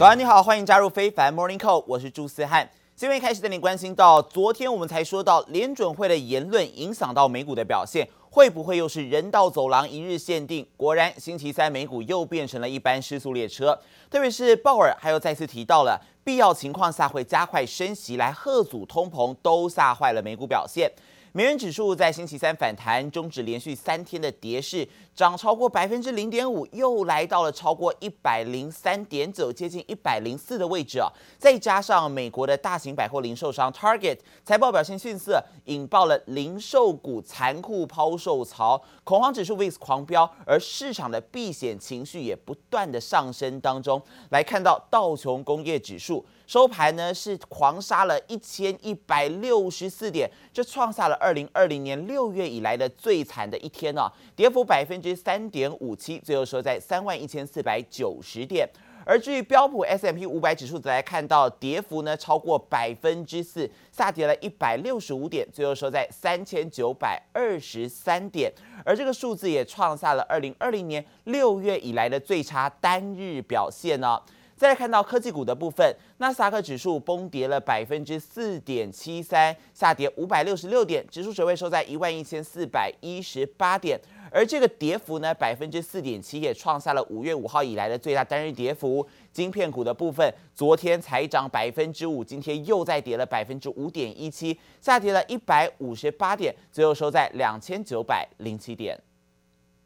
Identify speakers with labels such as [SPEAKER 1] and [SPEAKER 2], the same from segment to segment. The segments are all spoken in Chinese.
[SPEAKER 1] 早安，你好，欢迎加入非凡 Morning Call，我是朱思翰。新闻一开始带你关心到，昨天我们才说到联准会的言论影响到美股的表现，会不会又是人道走廊一日限定？果然，星期三美股又变成了一班失速列车。特别是鲍尔，还有再次提到了必要情况下会加快升息来吓阻通膨，都吓坏了美股表现。美元指数在星期三反弹，终止连续三天的跌势，涨超过百分之零点五，又来到了超过一百零三点九，接近一百零四的位置啊！再加上美国的大型百货零售商 Target 财报表现逊色，引爆了零售股残酷抛售潮，恐慌指数 VIX 狂飙，而市场的避险情绪也不断的上升当中。来看到道琼工业指数。收盘呢是狂杀了一千一百六十四点，这创下了二零二零年六月以来的最惨的一天、啊，跌幅百分之三点五七，最后收在三万一千四百九十点。而至于标普 S M P 五百指数，则来看到跌幅呢超过百分之四，下跌了一百六十五点，最后收在三千九百二十三点。而这个数字也创下了二零二零年六月以来的最差单日表现呢、再来看到科技股的部分，纳斯达克指数崩跌了百分之四点七三，下跌五百六十六点，指数水位收在一万一千四百一十八点。而这个跌幅呢，百分之四点七，也创下了五月五号以来的最大单日跌幅。晶片股的部分，昨天才涨百分之五，今天又再跌了百分之五点一七，下跌了一百五十八点，最后收在两千九百零七点。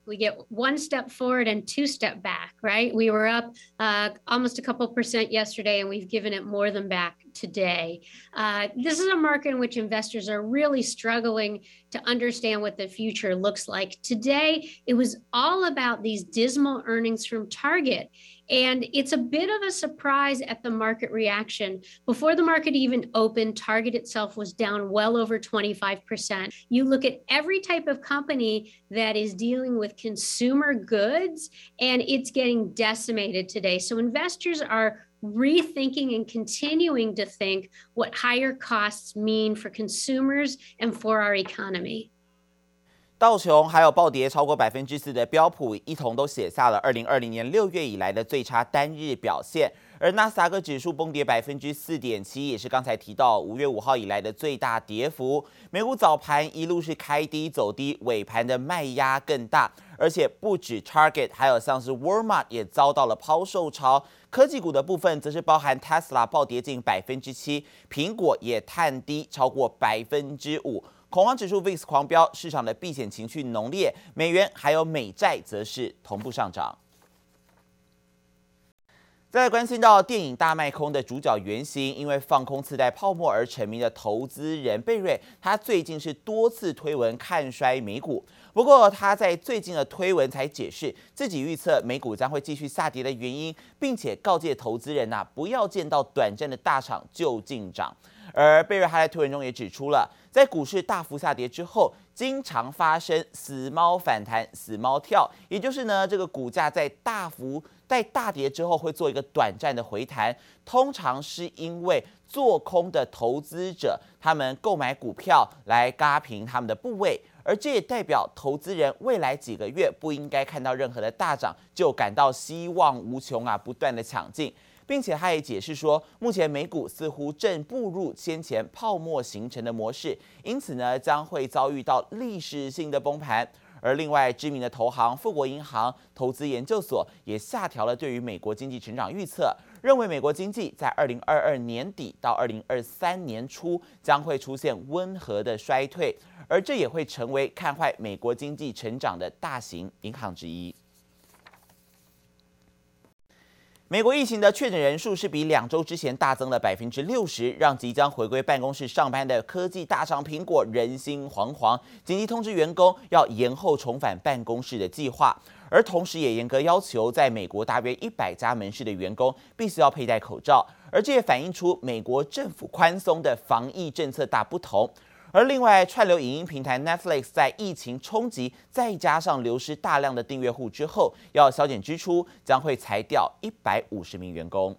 [SPEAKER 2] we get one step forward and two step back, right? We were up uh, almost a couple percent yesterday, and we've given it more than back today. Uh, this is a market in which investors are really struggling to understand what the future looks like. Today, it was all about these dismal earnings from Target. And it's a bit of a surprise at the market reaction. Before the market even opened, Target itself was down well over 25%. You look at every type of company that is dealing with consumer goods, and it's getting decimated today. So investors are rethinking and continuing to think what higher costs mean for consumers and for our economy.
[SPEAKER 1] 道琼还有暴跌超过百分之四的标普，一同都写下了二零二零年六月以来的最差单日表现。 而纳斯达克指数崩跌百分之四点七，也是刚才提到五月五号以来的最大跌幅。美股早盘一路是开低走低，尾盘的卖压更大，而且不止 Target，还有像是 Walmart 也遭到了抛售潮。科技股的部分则是包含 Tesla 暴跌近百分之七，苹果也探低超过百分之五。恐慌指数 VIX 狂飙，市场的避险情绪浓烈，美元还有美债则是同步上涨。再来关心到电影大卖空的主角原型，因为放空次贷泡沫而成名的投资人贝瑞，他最近是多次推文看衰美股。不过他在最近的推文才解释自己预测美股将会继续下跌的原因，并且告诫投资人呐、啊，不要见到短暂的大涨就进场。而贝瑞哈在推文中也指出了，在股市大幅下跌之后，经常发生死猫反弹、死猫跳，也就是呢，这个股价在大幅在大跌之后会做一个短暂的回弹，通常是因为做空的投资者他们购买股票来轧平他们的部位，而这也代表投资人未来几个月不应该看到任何的大涨就感到希望无穷啊，不断的抢进。并且他也解释说，目前美股似乎正步入先前泡沫形成的模式，因此呢将会遭遇到历史性的崩盘。而另外知名的投行富国银行投资研究所也下调了对于美国经济成长预测，认为美国经济在二零二二年底到二零二三年初将会出现温和的衰退，而这也会成为看坏美国经济成长的大型银行之一。美国疫情的确诊人数是比两周之前大增了百分之六十，让即将回归办公室上班的科技大厂苹果人心惶惶，紧急通知员工要延后重返办公室的计划，而同时也严格要求在美国大约一百家门市的员工必须要佩戴口罩，而这也反映出美国政府宽松的防疫政策大不同。而另外，串流影音平台 Netflix 在疫情冲击，再加上流失大量的订阅户之后，要削减支出，将会裁掉一百五十名员工。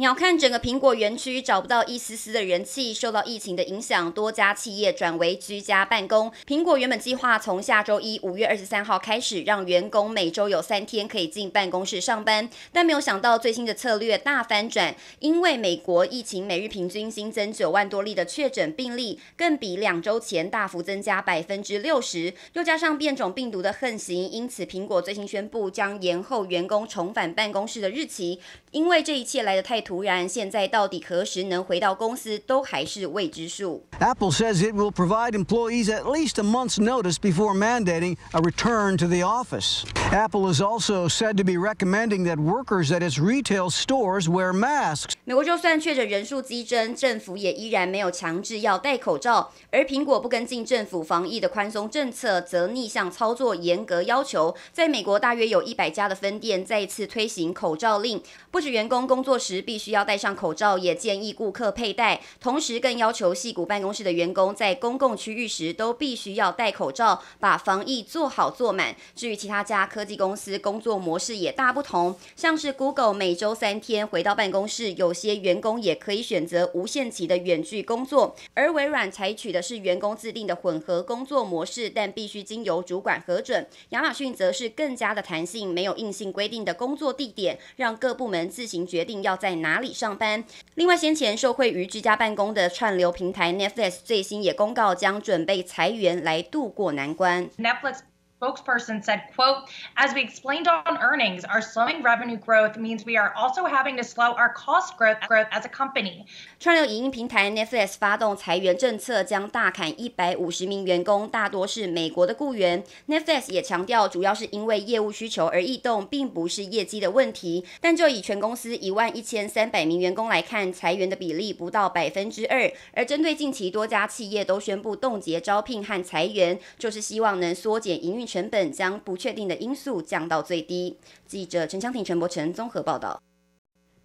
[SPEAKER 3] 鸟瞰整个苹果园区找不到一丝丝的人气，受到疫情的影响，多家企业转为居家办公。苹果原本计划从下周一五月二十三号开始，让员工每周有三天可以进办公室上班，但没有想到最新的策略大翻转，因为美国疫情每日平均新增九万多例的确诊病例，更比两周前大幅增加百分之六十，又加上变种病毒的横行，因此苹果最新宣布将延后员工重返办公室的日期，因为这一切来得太突然，现在到底何时能回到公司都还是未知数。
[SPEAKER 4] Apple says it will provide employees at least a month's notice before mandating a return to the office. Apple is also said to be recommending that workers at its retail stores wear masks.
[SPEAKER 3] 美国就算确诊人数激增，政府也依然没有强制要戴口罩，而苹果不跟进政府防疫的宽松政策，则逆向操作严格要求。在美国大约有一百家的分店再次推行口罩令，不止员工工作时必须要戴上口罩，也建议顾客佩戴。同时，更要求矽谷办公室的员工在公共区域时都必须要戴口罩，把防疫做好做满。至于其他家科技公司，工作模式也大不同。像是 Google 每周三天回到办公室，有些员工也可以选择无限期的远距工作。而微软采取的是员工自定的混合工作模式，但必须经由主管核准。亚马逊则是更加的弹性，没有硬性规定的工作地点，让各部门自行决定要在哪哪里上班。另外，先前受惠于居家办公的串流平台 Netflix 最新也公告将准备裁员来渡过难关。
[SPEAKER 5] nfs spokesperson said, quote, as we explained on earnings, our slowing revenue growth means we are also having to slow our cost growth growth as a company.
[SPEAKER 3] 串流影音平台 Netflix 发动裁员政策，将大砍一百五十名员工，大多是美国的雇员。Netflix 也强调，主要是因为业务需求而异动，并不是业绩的问题。但就以全公司一万一千三百名员工来看，裁员的比例不到百分之二。而针对近期多家企业都宣布冻结招聘和裁员，就是希望能缩减营运。成本将不确定的因素降到最低。记者陈强婷、陈柏成综合报道。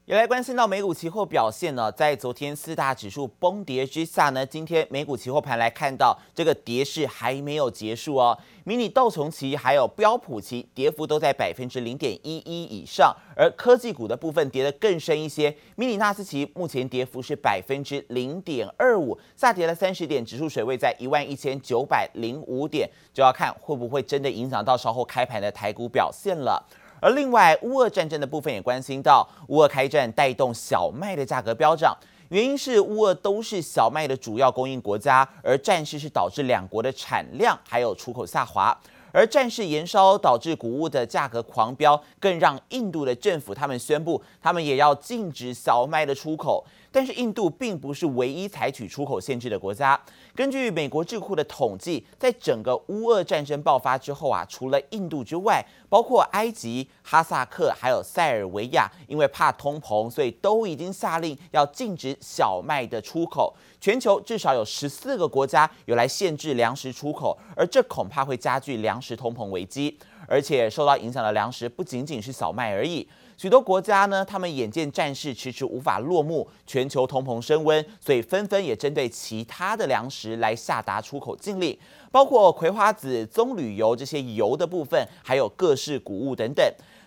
[SPEAKER 1] 也来关心到美股期货表现呢，在昨天四大指数崩跌之下呢，今天美股期货盘来看到这个跌势还没有结束哦。迷你道琼期还有标普期跌幅都在百分之零点一一以上，而科技股的部分跌得更深一些。迷你纳斯期目前跌幅是百分之零点二五，下跌了三十点，指数水位在一万一千九百零五点，就要看会不会真的影响到稍后开盘的台股表现了。而另外，乌俄战争的部分也关心到，乌俄开战带动小麦的价格飙涨，原因是乌俄都是小麦的主要供应国家，而战事是导致两国的产量还有出口下滑，而战事延烧导致谷物的价格狂飙，更让印度的政府他们宣布，他们也要禁止小麦的出口。但是印度并不是唯一采取出口限制的国家。根据美国智库的统计，在整个乌俄战争爆发之后啊，除了印度之外，包括埃及、哈萨克还有塞尔维亚，因为怕通膨，所以都已经下令要禁止小麦的出口。全球至少有十四个国家有来限制粮食出口，而这恐怕会加剧粮食通膨危机。而且受到影响的粮食不仅仅是小麦而已。许多国家呢，他们眼见战事迟迟无法落幕，全球通膨升温，所以纷纷也针对其他的粮食来下达出口禁令，包括葵花籽、棕榈油这些油的部分，还有各式谷物等等。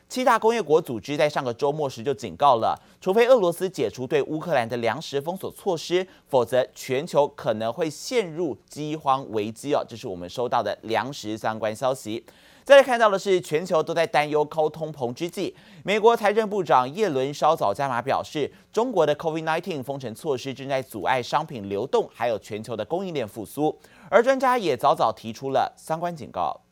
[SPEAKER 1] 七大工业国组织在上个周末时就警告了，除非俄罗斯解除对乌克兰的粮食封锁措施，否则全球可能会陷入饥荒危机哦。这是我们收到的粮食相关消息。再来看到的是，全球都在担忧高通膨之际，美国财政部长耶伦稍早加码表示，中国的 COVID-19 封城措施正在阻碍商品流动，还有全球的供应链复苏。而专家也早早提出了相关警告。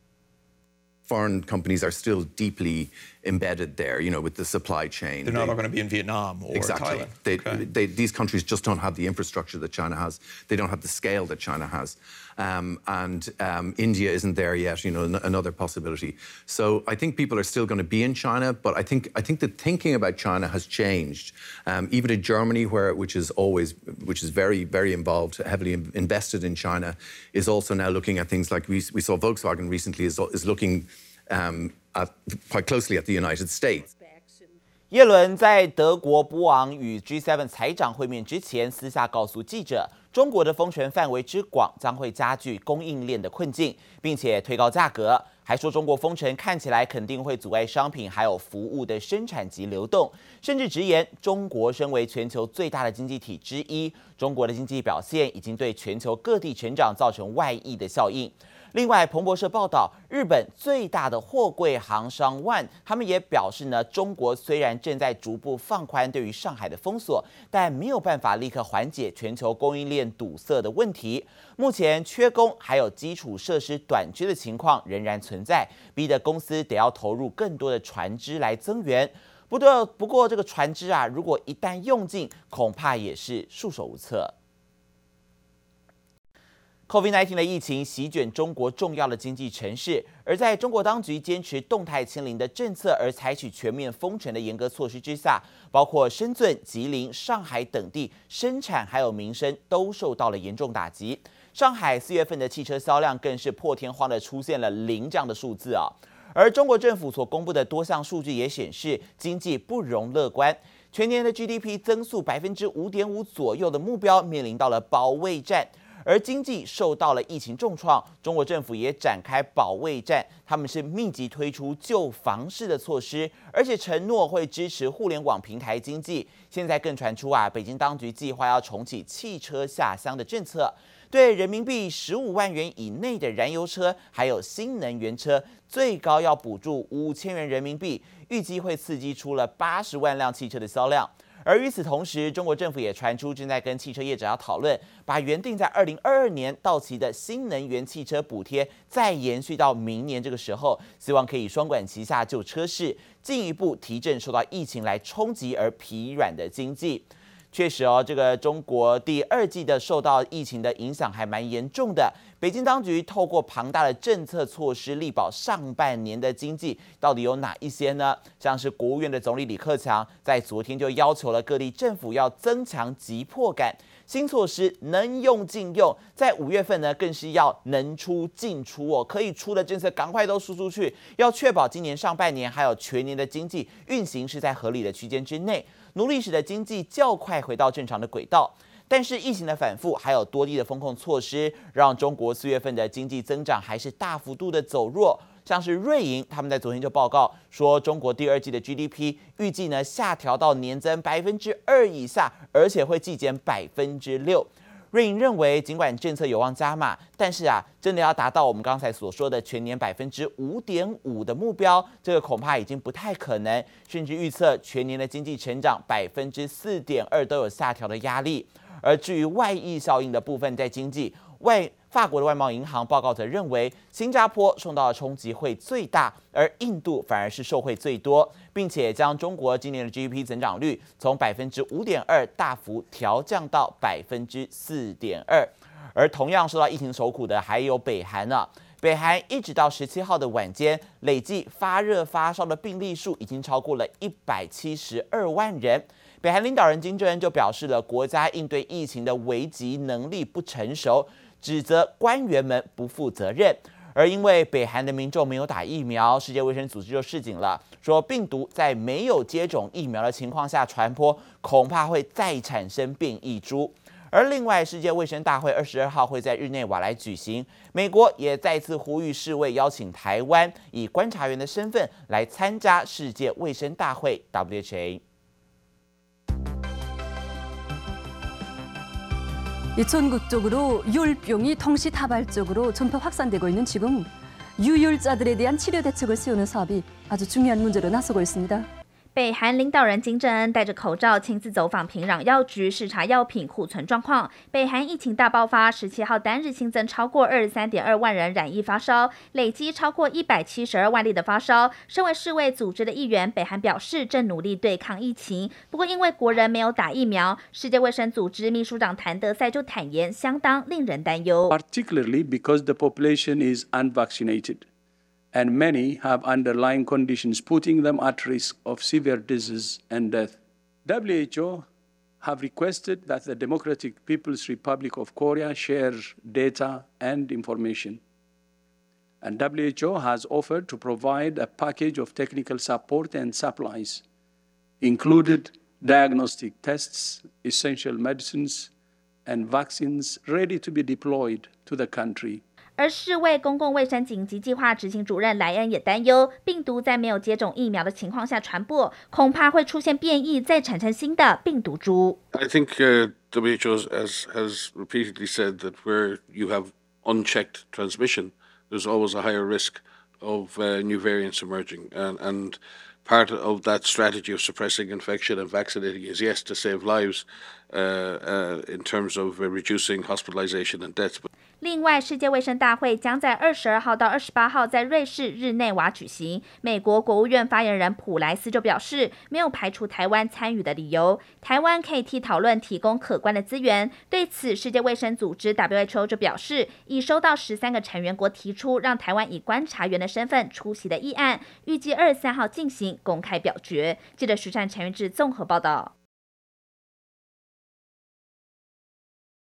[SPEAKER 6] Foreign companies are still deeply embedded there, you know, with the supply chain.
[SPEAKER 7] They're not they, going to be in Vietnam or
[SPEAKER 6] exactly.
[SPEAKER 7] Thailand.
[SPEAKER 6] They, okay. they, these countries just don't have the infrastructure that China has. They don't have the scale that China has. Um, and um, India isn't there yet, you know, another possibility. So I think people are still going to be in China, but I think I think the thinking about China has changed. Um, even in Germany, where which is always which is very very involved, heavily invested in China, is also now looking at things like we, we saw Volkswagen recently is, is looking um, at, quite closely at the United States.
[SPEAKER 1] 叶伦在德国波昂与 G7 财长会面之前，私下告诉记者。中国的封城范围之广将会加剧供应链的困境，并且推高价格。还说中国封城看起来肯定会阻碍商品还有服务的生产及流动，甚至直言中国身为全球最大的经济体之一，中国的经济表现已经对全球各地成长造成外溢的效应。另外，彭博社报道，日本最大的货柜行商 ONE，他们也表示呢，中国虽然正在逐步放宽对于上海的封锁，但没有办法立刻缓解全球供应链堵塞的问题。目前缺工还有基础设施短缺的情况仍然存在，逼得公司得要投入更多的船只来增援。不过，不过这个船只啊，如果一旦用尽，恐怕也是束手无策。COVID-19 的疫情席卷中国重要的经济城市，而在中国当局坚持动态清零的政策而采取全面封城的严格措施之下，包括深圳、吉林、上海等地生产还有民生都受到了严重打击。上海四月份的汽车销量更是破天荒的出现了零这样的数字啊！而中国政府所公布的多项数据也显示，经济不容乐观，全年的 GDP 增速百分之五点五左右的目标面临到了保卫战。而经济受到了疫情重创，中国政府也展开保卫战，他们是密集推出救房式的措施，而且承诺会支持互联网平台经济。现在更传出啊，北京当局计划要重启汽车下乡的政策，对人民币十五万元以内的燃油车还有新能源车，最高要补助五千元人民币，预计会刺激出了八十万辆汽车的销量。而与此同时，中国政府也传出正在跟汽车业者要讨论，把原定在二零二二年到期的新能源汽车补贴再延续到明年这个时候，希望可以双管齐下救车市，进一步提振受到疫情来冲击而疲软的经济。确实哦，这个中国第二季的受到疫情的影响还蛮严重的。北京当局透过庞大的政策措施力保上半年的经济，到底有哪一些呢？像是国务院的总理李克强在昨天就要求了各地政府要增强急迫感，新措施能用尽用，在五月份呢更是要能出尽出哦，可以出的政策赶快都输出去，要确保今年上半年还有全年的经济运行是在合理的区间之内。努力使得经济较快回到正常的轨道，但是疫情的反复还有多地的风控措施，让中国四月份的经济增长还是大幅度的走弱。像是瑞银他们在昨天就报告说，中国第二季的 GDP 预计呢下调到年增百分之二以下，而且会季减百分之六。瑞银认为，尽管政策有望加码，但是啊，真的要达到我们刚才所说的全年百分之五点五的目标，这个恐怕已经不太可能，甚至预测全年的经济成长百分之四点二都有下调的压力。而至于外溢效应的部分，在经济外。法国的外贸银行报告则认为，新加坡受到的冲击会最大，而印度反而是受惠最多，并且将中国今年的 GDP 增长率从百分之五点二大幅调降到百分之四点二。而同样受到疫情受苦的还有北韩呢、啊，北韩一直到十七号的晚间，累计发热发烧的病例数已经超过了一百七十二万人。北韩领导人金正恩就表示了，国家应对疫情的危机能力不成熟。指责官员们不负责任，而因为北韩的民众没有打疫苗，世界卫生组织就示警了，说病毒在没有接种疫苗的情况下传播，恐怕会再产生变异株。而另外，世界卫生大会二十二号会在日内瓦来举行，美国也再次呼吁世卫邀请台湾以观察员的身份来参加世界卫生大会 （WHA）。
[SPEAKER 7] 전국적으로 유혈병이 동시다발적으로 전파 확산되고 있는 지금 유혈자들에 대한 치료 대책을 세우는 사업이 아주 중요한 문제로 나서고 있습니다.
[SPEAKER 8] 北韩领导人金正恩戴着口罩亲自走访平壤药局，视察药品库存状况。北韩疫情大爆发，十七号单日新增超过二十三点二万人染疫发烧，累积超过一百七十二万例的发烧。身为世卫组织的一员，北韩表示正努力对抗疫情。不过因为国人没有打疫苗，世界卫生组织秘书长谭德赛就坦言，相当令人担忧。
[SPEAKER 9] Particularly because the population is unvaccinated. And many have underlying conditions putting them at risk of severe disease and death. WHO have requested that the Democratic People's Republic of Korea share data and information. And WHO has offered to provide a package of technical support and supplies, included diagnostic tests, essential medicines, and vaccines ready to be deployed to the country.
[SPEAKER 8] 而世卫公共卫生紧急计划执行主任莱恩也担忧，病毒在没有接种疫苗的情况下传播，恐怕会出现变异，再产生新的病毒株。
[SPEAKER 10] I think uh, WHO has, has repeatedly said that where you have unchecked transmission, there's always a higher risk of uh, new variants emerging. And, and part of that strategy of suppressing infection and vaccinating is, yes, to save lives uh, uh, In terms of reducing hospitalization and deaths.
[SPEAKER 8] 另外，世界卫生大会将在二十二号到二十八号在瑞士日内瓦举行。美国国务院发言人普莱斯就表示，没有排除台湾参与的理由，台湾可以替讨论提供可观的资源。对此，世界卫生组织 WHO 就表示，已收到十三个成员国提出让台湾以观察员的身份出席的议案，预计二十三号进行公开表决。记者徐善陈云智综合报道。